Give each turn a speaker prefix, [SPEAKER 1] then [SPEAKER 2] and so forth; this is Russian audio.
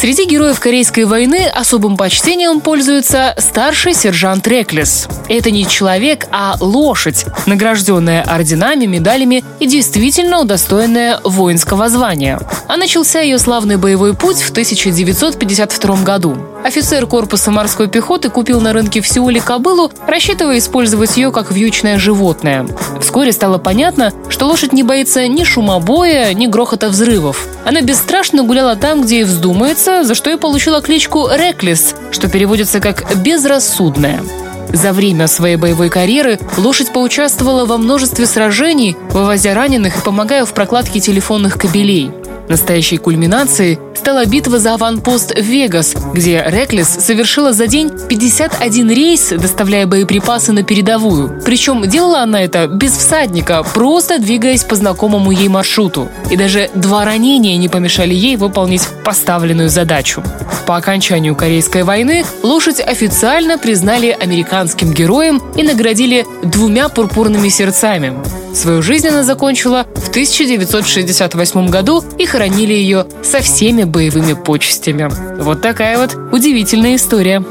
[SPEAKER 1] Среди героев Корейской войны особым почтением пользуется старший сержант Реклес. Это не человек, а лошадь, награжденная орденами, медалями и действительно удостоенная воинского звания. А начался ее славный боевой путь в 1952 году. Офицер корпуса морской пехоты купил на рынке в Сеуле кобылу, рассчитывая использовать ее как вьючное животное. Вскоре стало понятно, что лошадь не боится ни шума боя, ни грохота взрывов. Она бесстрашно гуляла там, где ей вздумается, за что и получила кличку «Реклис», что переводится как «безрассудная». За время своей боевой карьеры лошадь поучаствовала во множестве сражений, вывозя раненых и помогая в прокладке телефонных кабелей. Настоящей кульминацией стала битва за аванпост Вегас, где Реклес совершила за день 51 рейс, доставляя боеприпасы на передовую. Причем делала она это без всадника, просто двигаясь по знакомому ей маршруту. И даже два ранения не помешали ей выполнить поставленную задачу. По окончанию Корейской войны лошадь официально признали американским героем и наградили двумя пурпурными сердцами. Свою жизнь она закончила в 1968 году и хоронили ее со всеми боевыми почестями. Вот такая вот удивительная история.